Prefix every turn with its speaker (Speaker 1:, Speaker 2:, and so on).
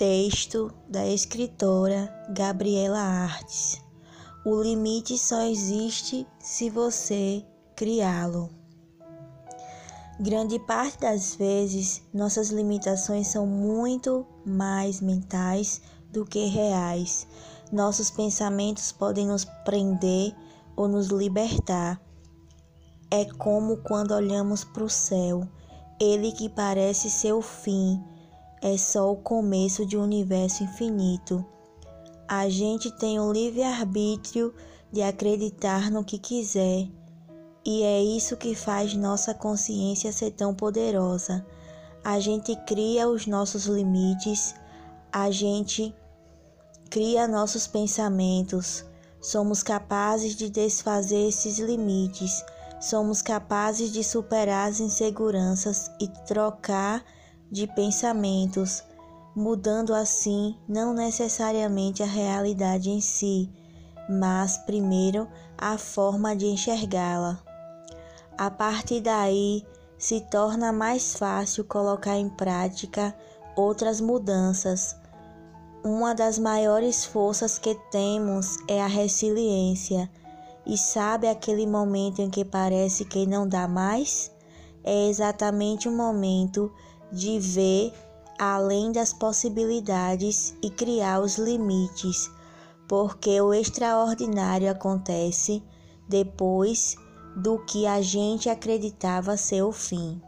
Speaker 1: Texto da escritora Gabriela Artes. O limite só existe se você criá-lo. Grande parte das vezes, nossas limitações são muito mais mentais do que reais. Nossos pensamentos podem nos prender ou nos libertar. É como quando olhamos para o céu, ele que parece ser o fim é só o começo de um universo infinito. A gente tem o livre-arbítrio de acreditar no que quiser, e é isso que faz nossa consciência ser tão poderosa. A gente cria os nossos limites, a gente cria nossos pensamentos, somos capazes de desfazer esses limites, somos capazes de superar as inseguranças e trocar de pensamentos, mudando assim não necessariamente a realidade em si, mas primeiro a forma de enxergá-la. A partir daí se torna mais fácil colocar em prática outras mudanças. Uma das maiores forças que temos é a resiliência. E sabe aquele momento em que parece que não dá mais? É exatamente o momento de ver além das possibilidades e criar os limites, porque o extraordinário acontece depois do que a gente acreditava ser o fim.